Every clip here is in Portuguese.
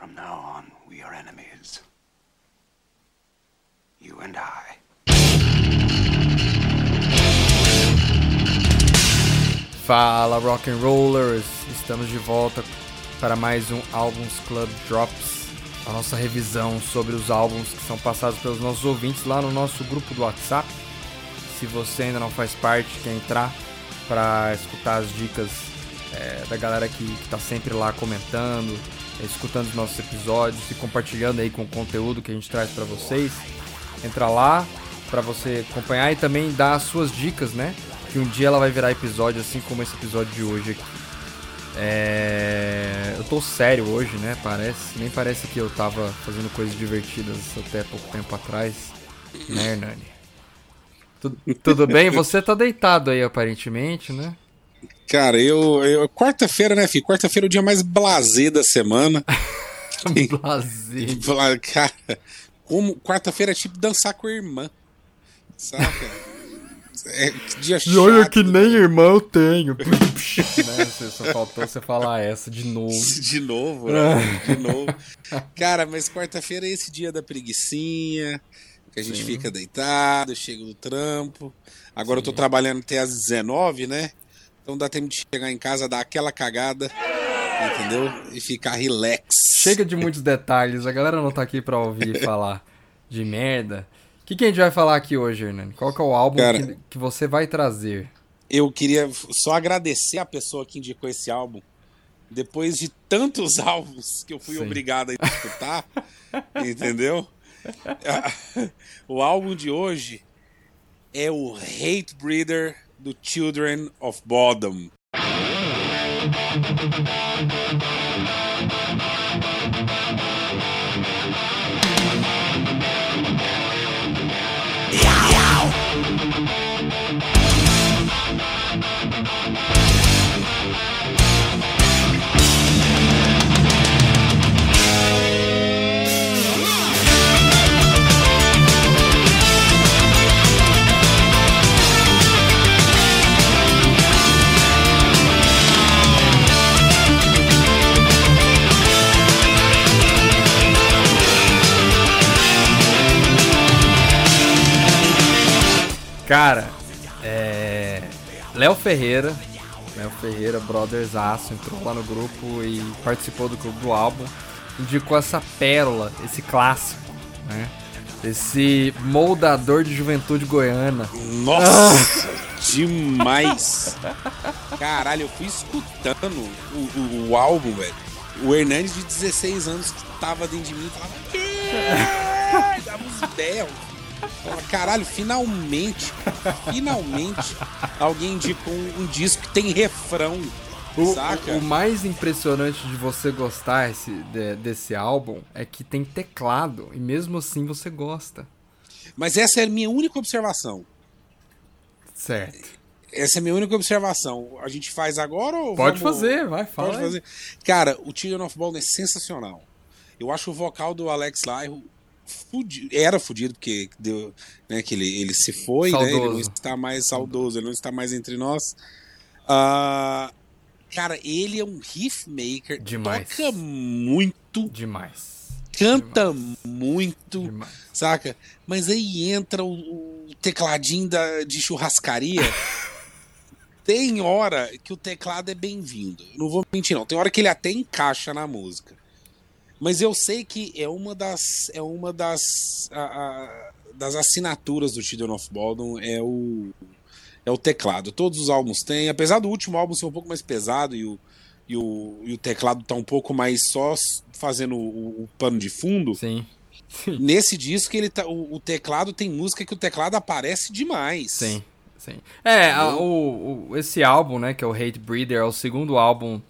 From now on, we are enemies. You and I. Fala Rock and Rollers, estamos de volta para mais um Albums Club Drops, a nossa revisão sobre os álbuns que são passados pelos nossos ouvintes lá no nosso grupo do WhatsApp. Se você ainda não faz parte, quer entrar para escutar as dicas é, da galera que está sempre lá comentando, escutando os nossos episódios e compartilhando aí com o conteúdo que a gente traz para vocês. Entra lá para você acompanhar e também dar as suas dicas, né? Que um dia ela vai virar episódio, assim como esse episódio de hoje aqui. É... Eu tô sério hoje, né? Parece. Nem parece que eu tava fazendo coisas divertidas até pouco tempo atrás. Né, Hernani? Tudo, tudo bem? Você tá deitado aí, aparentemente, né? Cara, eu. eu Quarta-feira, né, filho? Quarta-feira é o dia mais blasé da semana. blasé. Cara, como quarta-feira é tipo dançar com a irmã. Saca? É, dia e olha que nem irmão eu tenho. né? Só faltou você falar essa de novo. De novo, né? De novo. Cara, mas quarta-feira é esse dia da preguiçinha, que a gente Sim. fica deitado, chega do trampo. Agora Sim. eu tô trabalhando até às 19, né? Então dá tempo de chegar em casa, dar aquela cagada, entendeu? E ficar relax. Chega de muitos detalhes, a galera não tá aqui pra ouvir falar de merda que, que a gente vai falar aqui hoje, Hernani? Qual que é o álbum Cara, que, que você vai trazer? Eu queria só agradecer a pessoa que indicou esse álbum. Depois de tantos álbuns que eu fui Sim. obrigado a escutar, entendeu? O álbum de hoje é o Hate Breeder do Children of Bodom. Cara, é. Léo Ferreira, Léo Ferreira, Brothers Aço, entrou lá no grupo e participou do do álbum. Indicou essa pérola, esse clássico, né? Esse moldador de juventude goiana. Nossa! demais! Caralho, eu fui escutando o, o, o álbum, velho. O Hernandes de 16 anos que tava dentro de mim e falava. Dava uns berros. Caralho, finalmente, finalmente, alguém indicou um, um disco que tem refrão. O, saca? o mais impressionante de você gostar esse, de, desse álbum é que tem teclado e mesmo assim você gosta. Mas essa é a minha única observação. Certo. Essa é a minha única observação. A gente faz agora ou Pode vamos... fazer, vai, fala. Pode fazer. Cara, o Children of Ball é sensacional. Eu acho o vocal do Alex Lyro fudido, era fudido, porque deu, né, que ele, ele se foi, né, ele não está mais saudoso, ele não está mais entre nós. Uh, cara, ele é um riff maker, Demais. toca muito. Demais. Canta Demais. muito, Demais. saca? Mas aí entra o, o tecladinho da, de churrascaria. tem hora que o teclado é bem-vindo. Não vou mentir, não. Tem hora que ele até encaixa na música. Mas eu sei que é uma das é uma das a, a, das assinaturas do Children of Bodom é o é o teclado. Todos os álbuns têm, apesar do último álbum ser um pouco mais pesado e o, e o, e o teclado tá um pouco mais só fazendo o, o pano de fundo. Sim. Nesse disco ele tá, o, o, teclado tem música que o teclado aparece demais. Sim, sim. É, a, o, o, esse álbum, né, que é o Hate Breeder, é o segundo álbum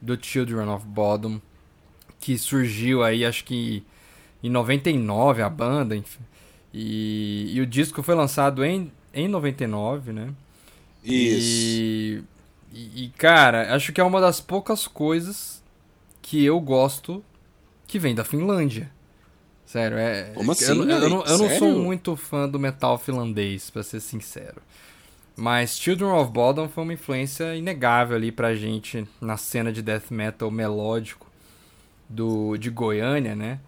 do Children of Bodom que surgiu aí, acho que em 99 a banda, enfim. E, e o disco foi lançado em, em 99, né? Isso. E, e, cara, acho que é uma das poucas coisas que eu gosto que vem da Finlândia. Sério, é. Como assim? Eu, eu, eu, não, eu não sou muito fã do metal finlandês, pra ser sincero. Mas Children of Bodom foi uma influência inegável ali pra gente na cena de death metal melódico do, de Goiânia, né?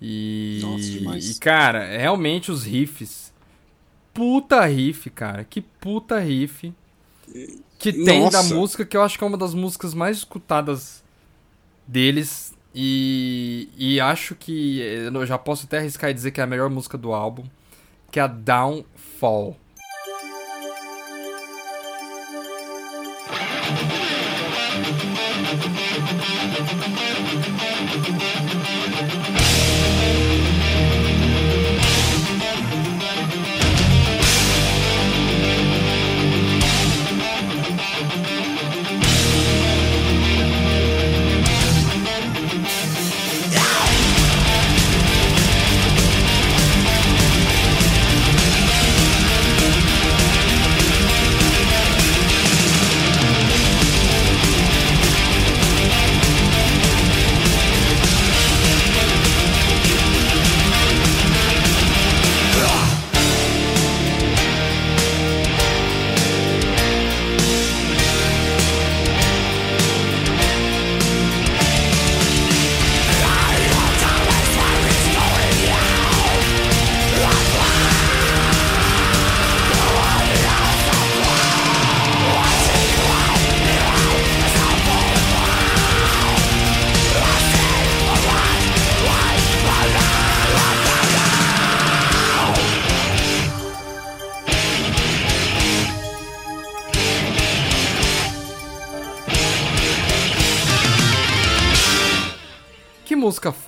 E, Nossa, demais. e, cara, realmente os riffs. Puta riff, cara. Que puta riff. Que tem Nossa. da música, que eu acho que é uma das músicas mais escutadas deles. E, e acho que. Eu já posso até arriscar e dizer que é a melhor música do álbum. Que é a Downfall.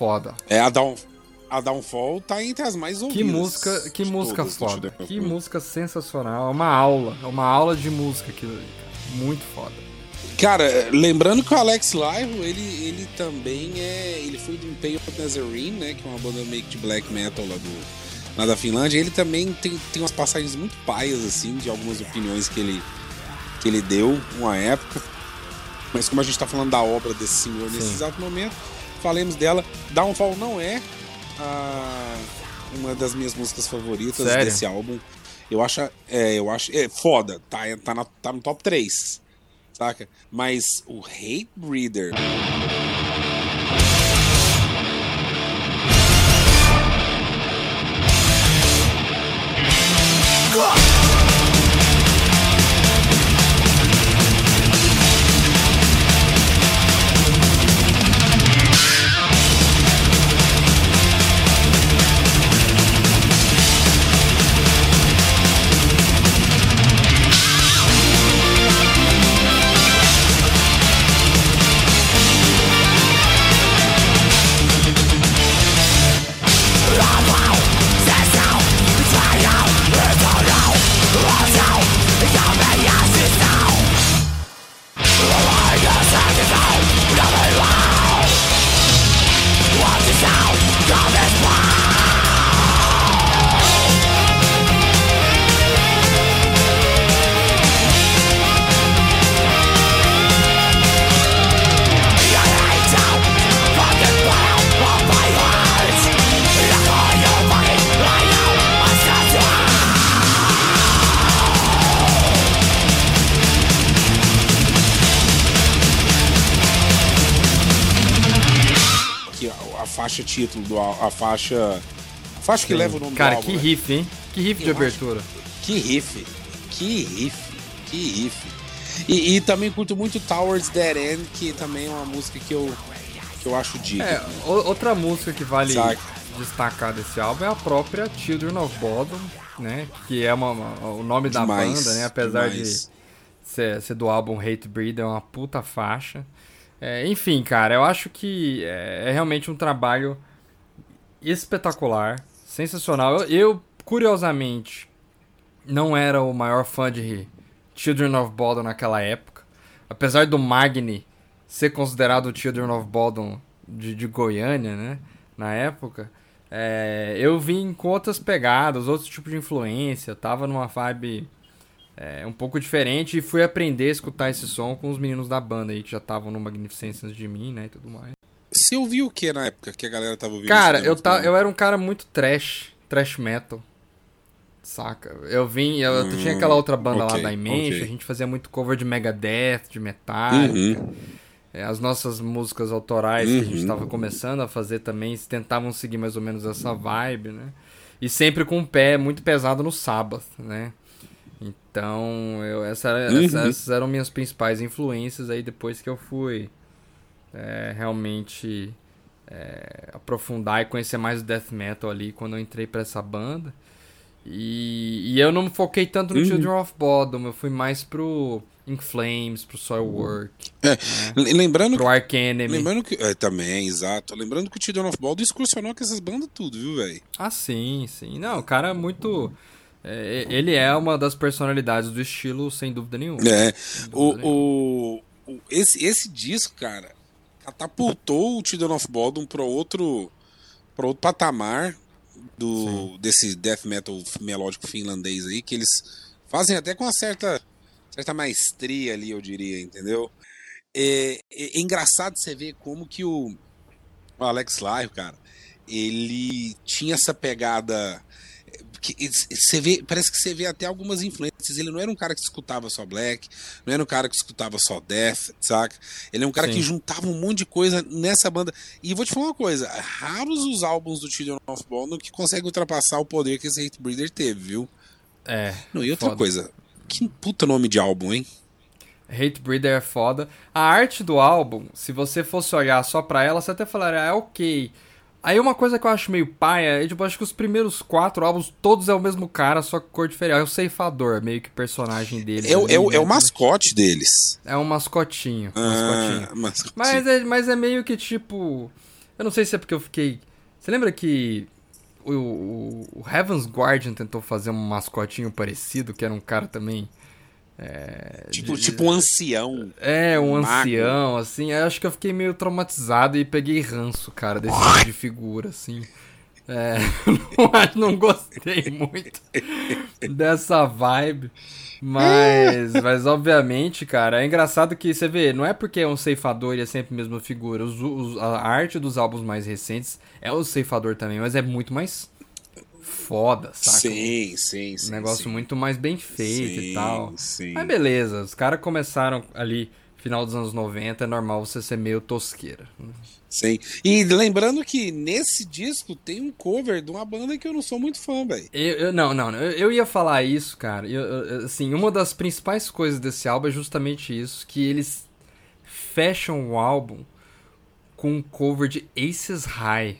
Foda. É, a, Down, a Downfall tá entre as mais ouvidas. Que música, que música todas foda. Que música sensacional. É uma aula. É uma aula de música aquilo ali, cara. Muito foda. Cara, lembrando que o Alex Lyro, ele, ele também é. Ele foi do Impale Nazarene, né? Que é uma banda meio que de black metal lá, do, lá da Finlândia. Ele também tem, tem umas passagens muito paias, assim, de algumas opiniões que ele, que ele deu uma época. Mas como a gente tá falando da obra desse senhor nesse Sim. exato momento, falemos dela. Downfall não é a- uma das minhas músicas favoritas Sério? desse álbum. Eu acho, é, eu acho, é foda, tá, tá, na- tá no top 3 saca? Mas o Hate Breeder. Faixa título do a faixa a faixa que leva o nome Cara, do álbum. que né? riff, hein? Que riff de Eu acho- abertura. Que riff. Que riff. Que riff. E, e também curto muito Towards Dead End, que também é uma música que eu que eu acho digna. É, outra música que vale Saca. destacar desse álbum é a própria Children of Bodom, né? Que é uma, uma- o nome da Demais, banda, né? Apesar demais. de ser, ser do álbum Hate Breed, é uma puta faixa. É, enfim, cara, eu acho que é, é realmente um trabalho espetacular, sensacional. Eu, eu, curiosamente, não era o maior fã de Children of Bodom naquela época. Apesar do Magni ser considerado o Children of Bodom de, de Goiânia, né? Na época. é, eu vim com outras pegadas, outros tipos de influência. Tava numa vibe é, um pouco diferente e fui aprender a escutar esse som com os meninos da banda aí que já estavam no Magnificence antes de mim, né? E tudo mais. Você ouviu o que na época que a galera tava ouvindo? Cara, eu, ta, eu era um cara muito trash, trash metal. Saca? Eu vim, eu, eu tinha aquela outra banda ok, lá da Image, ok. a gente fazia muito cover de Megadeth, de Metallica. Uhum. é, as nossas músicas autorais que a gente Uhum. estava começando a fazer também tentavam seguir mais ou menos essa vibe, né? E sempre com o pé muito pesado no Sabbath, né? Então, eu, essa, Uhum. essa- essas eram minhas principais influências aí depois que eu fui é, realmente é, aprofundar e conhecer mais o death metal ali quando eu entrei pra essa banda. E, e eu não me foquei tanto no Uhum. Children of Bodom, eu fui mais pro In Flames, pro Soilwork, É, l- lembrando pro Ark Enemy. Lembrando que. É, também, exato. Lembrando que o Children of Baldo excursionou com essas bandas tudo, viu, velho? Ah, sim, sim. Não, o cara é muito. É, ele é uma das personalidades do estilo, sem dúvida nenhuma. É. Sem O, dúvida nenhuma. o, o- esse, esse disco, cara, catapultou o Children of Baldwin para outro, pra outro patamar do, desse death metal melódico finlandês aí, que eles fazem até com uma certa, certa maestria ali, eu diria, entendeu? É, é- é engraçado você ver como que o, o Alex Lyle, cara, ele tinha essa pegada que você vê, parece que você vê até algumas influências. Ele não era um cara que escutava só black, não era um cara que escutava só death, saca? Ele é um cara Sim. que juntava um monte de coisa nessa banda. E vou te falar uma coisa, raros os álbuns do Children of Bodom que conseguem ultrapassar o poder que esse Hate Breeder teve, viu? É. Não, e outra foda. coisa, que puta nome de álbum, hein? Hate Breeder é foda. A arte do álbum, se você fosse olhar só pra ela, você até falaria, ah, é ok. Aí uma coisa que eu acho meio paia é, tipo, acho que os primeiros quatro álbuns, todos é o mesmo cara, só que cor diferente. É o ceifador, meio que personagem dele. É, o- é, o- é o né? mascote deles. É um mascotinho. um mascotinho. Ah, mascote. Mas é, mas é meio que tipo. Eu não sei se é porque eu fiquei. Você lembra que o, o, o Heaven's Guardian tentou fazer um mascotinho parecido, que era um cara também. É, tipo, de- tipo um ancião. é, um ancião, assim. Eu acho que eu fiquei meio traumatizado e peguei ranço, cara, desse tipo de figura, assim. É, não, não gostei muito dessa vibe. Mas, mas obviamente, cara, é engraçado que você vê, não é porque é um ceifador e é sempre a mesma figura. Os- os- a arte dos álbuns mais recentes é o ceifador também, mas é muito mais foda, saca? Sim, sim, sim. Um negócio sim. muito mais bem feito Sim, e tal. sim. Mas beleza, os caras começaram ali, final dos anos 90, é normal você ser meio tosqueira. Sim. E lembrando que nesse disco tem um cover de uma banda que eu não sou muito fã, velho. Eu, eu- não, não, eu, eu ia falar isso, cara. Eu- assim, uma das principais coisas desse álbum é justamente isso, que eles fecham o álbum com um cover de Aces High.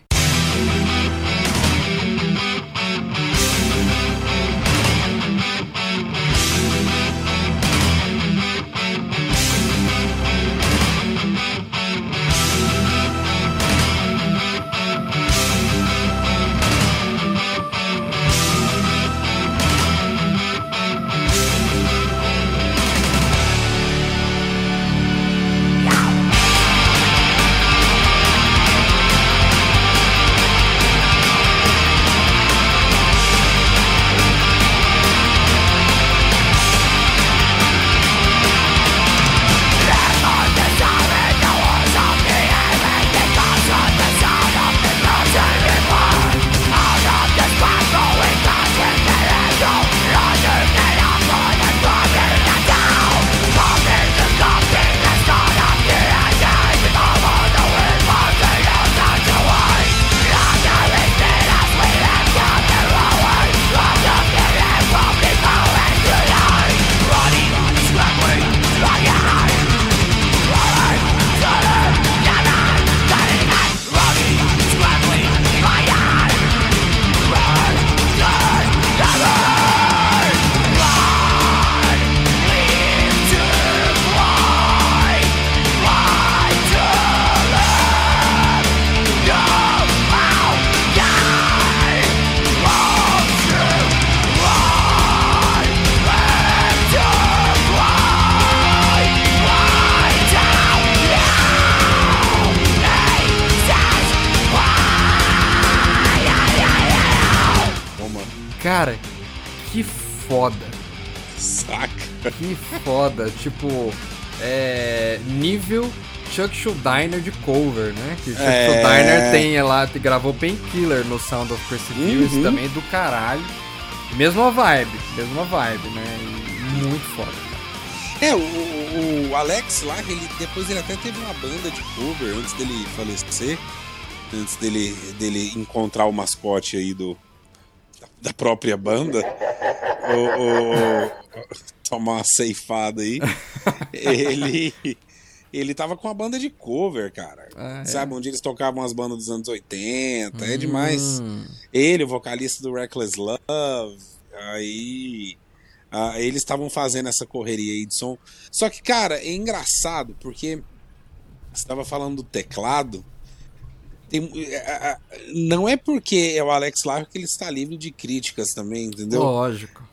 Foda. Saca. Que foda. tipo, é. Nível Chuck Schuldiner de cover, né? Que Chuck É. Schuldiner tem lá, gravou Painkiller no Sound of Perseverance Uhum. também do caralho. Mesma vibe, mesma vibe, né? E muito foda, cara. É, o, o Alex lá, ele, depois ele até teve uma banda de cover antes dele falecer, antes dele, dele encontrar o mascote aí do, da própria banda. O, o, tomar uma ceifada aí. ele ele tava com uma banda de cover, cara. Ah, é. Sabe, onde eles tocavam as bandas dos anos 80. Hum. É demais. Ele, o vocalista do Reckless Love. Aí. Ah, eles estavam fazendo essa correria aí de som. Só que, cara, é engraçado, porque você estava falando do teclado. Tem, é, não é porque é o Alex Larro que ele está livre de críticas também, entendeu? Lógico.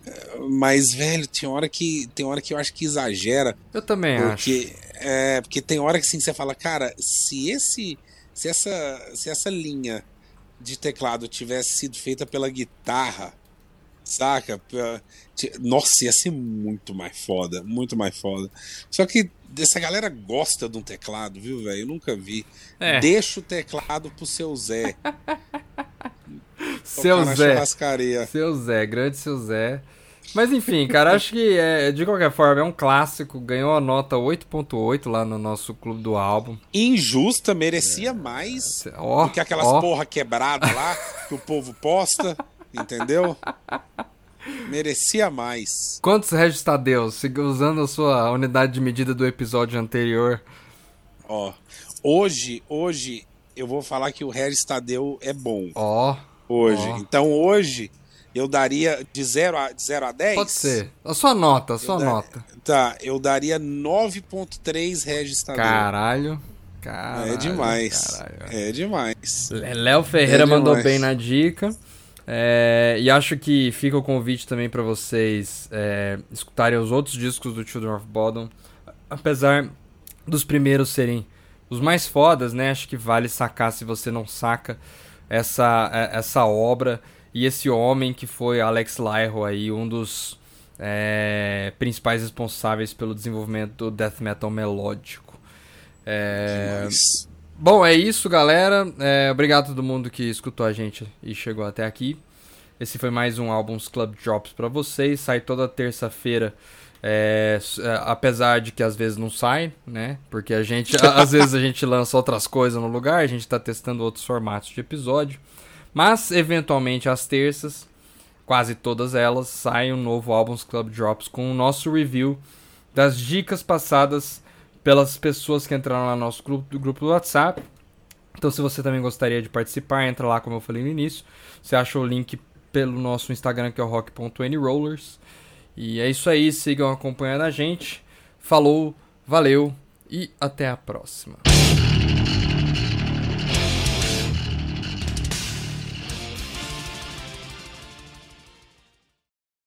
Mas, velho, tem hora que, tem hora que eu acho que exagera. Eu também porque, acho. É, porque tem hora que sim, você fala, cara, se esse. Se essa, se essa linha de teclado tivesse sido feita pela guitarra, saca? Nossa, ia ser muito mais foda, muito mais foda. Só que essa galera gosta de um teclado, viu, velho? Eu nunca vi. É. Deixa o teclado pro seu Zé. seu Zé. Seu Zé, grande seu Zé. Mas enfim, cara, acho que é, de qualquer forma é um clássico. Ganhou a nota 8.8 lá no nosso clube do álbum. Injusta, merecia é. mais oh, do que aquelas oh. porra quebrada lá que o povo posta, entendeu? Merecia mais. Quantos Regis Tadeus? Usando a sua unidade de medida do episódio anterior. Ó, hoje, hoje eu vou falar que o Regis Tadeu é bom. Ó. Hoje. Então hoje eu daria de 0 a, de 0 a 10? Pode ser. A sua nota, a sua nota. Tá, eu daria 9.3 Regis Tadeu. Caralho. Caralho, é demais. Caralho. É demais. Léo Ferreira é mandou bem na dica. É, e acho que fica o convite também para vocês é, escutarem os outros discos do Children of Bodom. Apesar dos primeiros serem os mais fodas, né? Acho que vale sacar se você não saca essa, é, essa obra e esse homem que foi Alex Lyro aí, um dos é, principais responsáveis pelo desenvolvimento do death metal melódico. É, bom, é isso, galera. É, obrigado a todo mundo que escutou a gente e chegou até aqui. Esse foi mais um Albums Club Drops para vocês. Sai toda terça-feira. É, é, apesar de que às vezes não sai, né? Porque a gente, às vezes a gente lança outras coisas no lugar, a gente está testando outros formatos de episódio. Mas, eventualmente, às terças, quase todas elas, sai um novo Albums Club Drops com o nosso review das dicas passadas pelas pessoas que entraram lá no nosso grupo, do grupo do WhatsApp. Então, se você também gostaria de participar, entra lá, como eu falei no início. Você acha o link pelo nosso Instagram, que é o rock.anyrollers. E é isso aí, sigam acompanhando a gente. Falou, valeu e até a próxima.